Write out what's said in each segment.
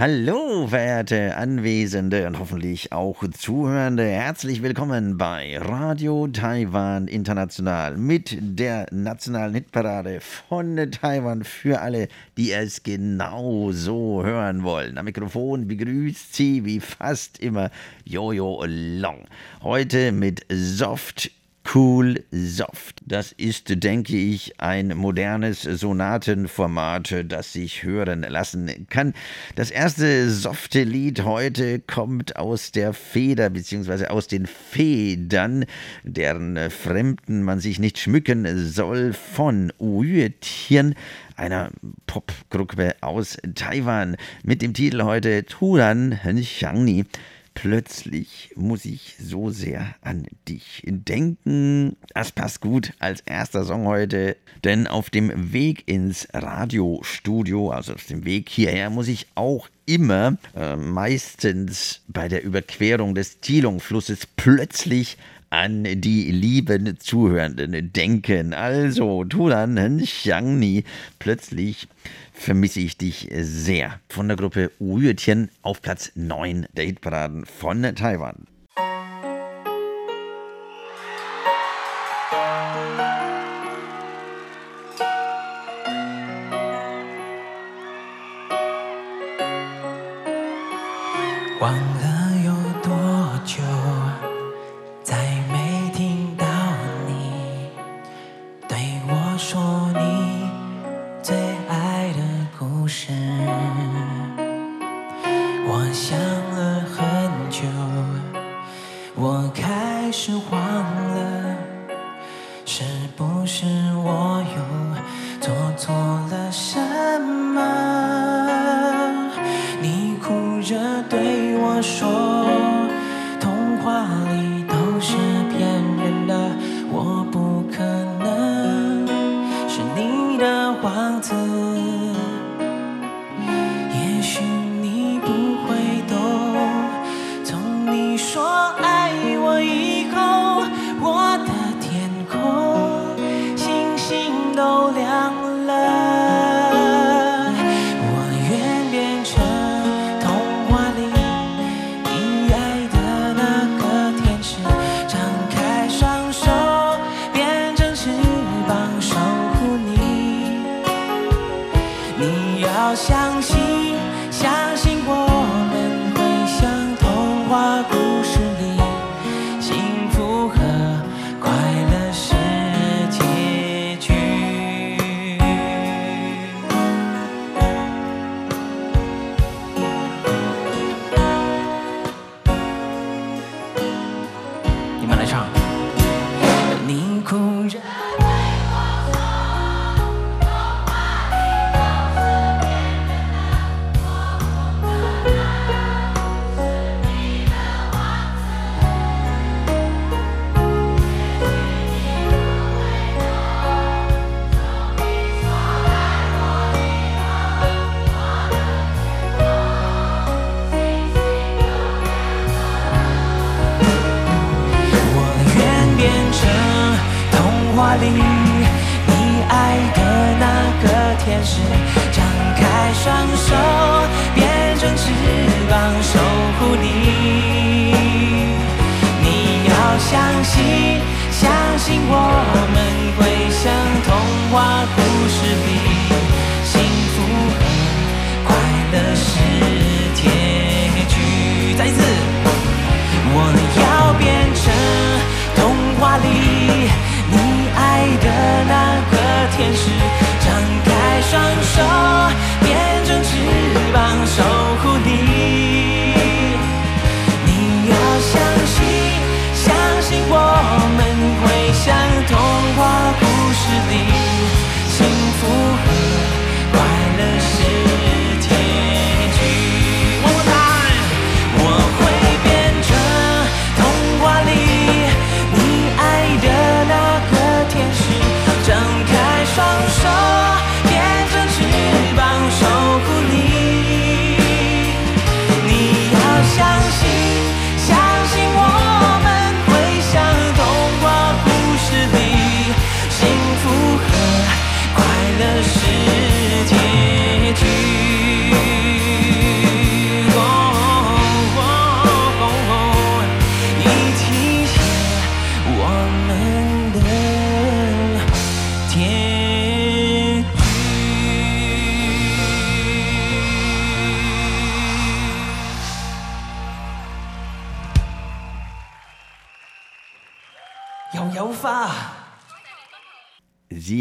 Hallo, verehrte Anwesende und hoffentlich auch Zuhörende. Herzlich willkommen bei Radio Taiwan International mit der nationalen Hitparade von Taiwan für alle, die es genau so hören wollen. Am Mikrofon begrüßt sie wie fast immer Jojo Long. Heute mit Soft Cool Soft. Das ist, denke ich, ein modernes Sonatenformat, das sich hören lassen kann. Das erste softe Lied heute kommt aus der Feder bzw. aus den Federn, deren Fremden man sich nicht schmücken soll, von Uyetian, einer Popgruppe aus Taiwan, mit dem Titel heute Turan Xiangni. Plötzlich muss ich so sehr an dich denken. Das passt gut als erster Song heute, denn auf dem Weg ins Radiostudio, also auf dem Weg hierher, muss ich auch immer, äh, meistens bei der Überquerung des Tilong-Flusses, plötzlich an die lieben Zuhörenden denken. Also, Tulan Xiangni, plötzlich vermisse ich dich sehr. Von der Gruppe Uyetian auf Platz 9 der Hitparaden von Taiwan. morning. 里，你爱的那个天使，张开双手，变成翅膀守护你。你要相信，相信我们会像童话故事里。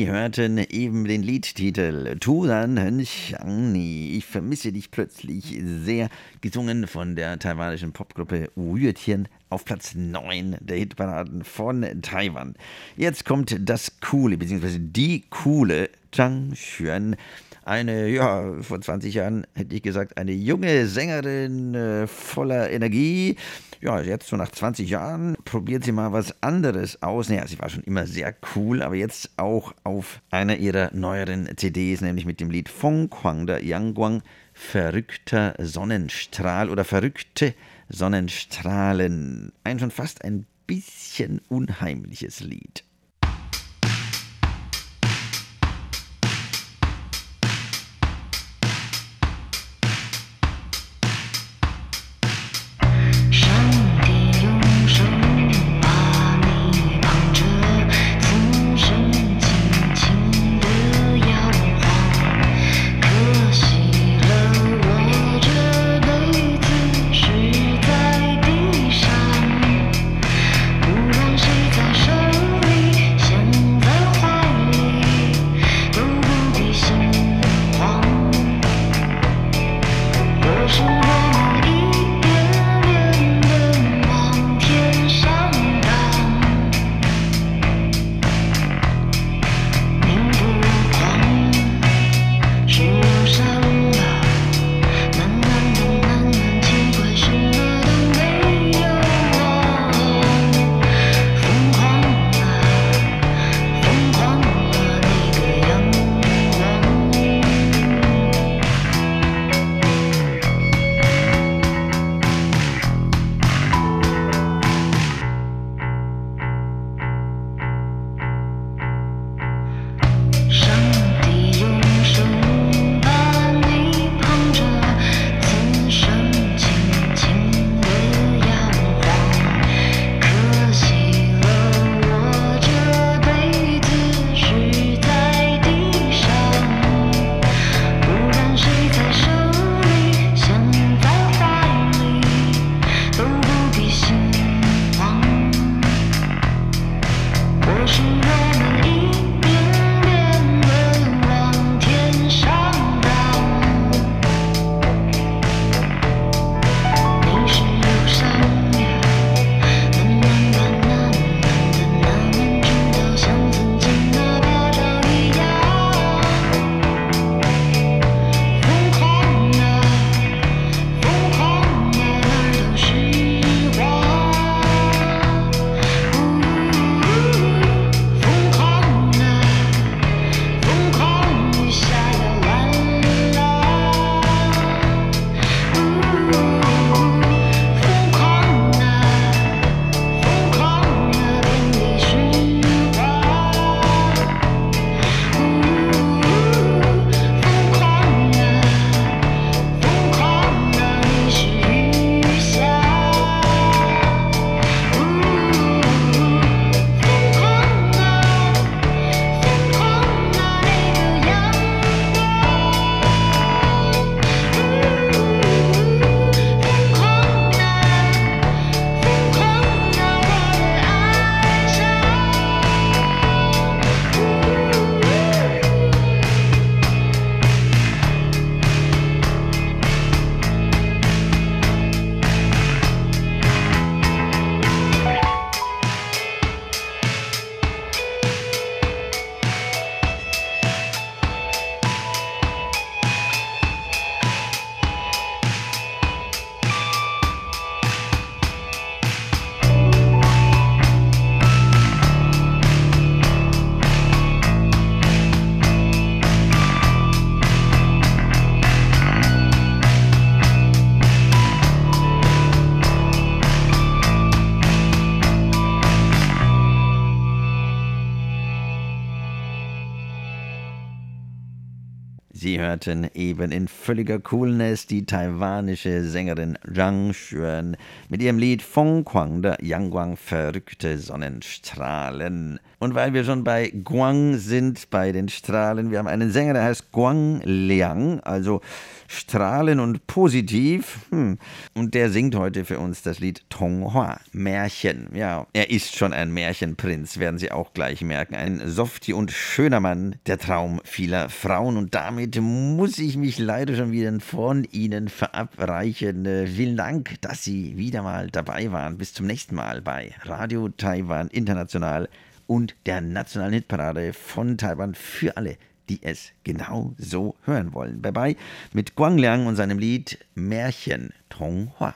Hörten eben den Liedtitel Turan Henxiangni. Ich vermisse dich plötzlich sehr, gesungen von der taiwanischen Popgruppe Yue auf Platz 9 der Hitparaden von Taiwan. Jetzt kommt das coole, beziehungsweise die coole Zhang Xuan. Eine, ja, vor 20 Jahren hätte ich gesagt, eine junge Sängerin äh, voller Energie. Ja, jetzt so nach 20 Jahren probiert sie mal was anderes aus. Naja, sie war schon immer sehr cool, aber jetzt auch auf einer ihrer neueren CDs, nämlich mit dem Lied Fong Kwang der Yangguang, Verrückter Sonnenstrahl oder Verrückte Sonnenstrahlen. Ein schon fast ein bisschen unheimliches Lied. Sie hörten eben in völliger Coolness die taiwanische Sängerin Zhang Xuan mit ihrem Lied Fong Kwang der Yangguang Verrückte Sonnenstrahlen. Und weil wir schon bei Guang sind, bei den Strahlen, wir haben einen Sänger, der heißt Guang Liang, also strahlen und positiv. Hm. Und der singt heute für uns das Lied Tonghua, Märchen. Ja, er ist schon ein Märchenprinz, werden Sie auch gleich merken. Ein softy und schöner Mann, der Traum vieler Frauen. Und damit muss ich mich leider schon wieder von Ihnen verabreichen. Äh, vielen Dank, dass Sie wieder mal dabei waren. Bis zum nächsten Mal bei Radio Taiwan International und der nationalen Hitparade von Taiwan für alle die es genau so hören wollen. Bye bye mit Guang Liang und seinem Lied Märchen Tonghua.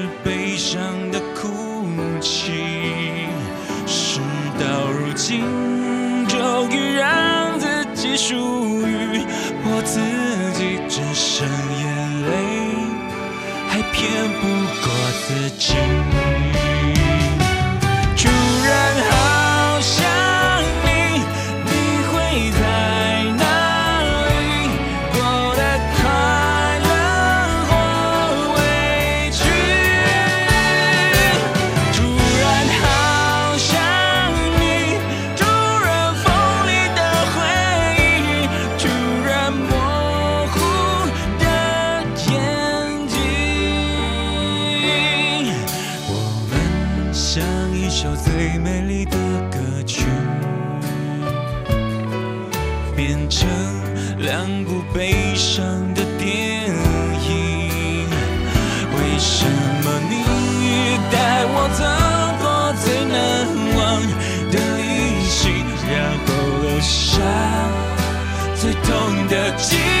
心，终于让自己属于我自己，只剩眼泪，还骗不过自己。最痛的记忆。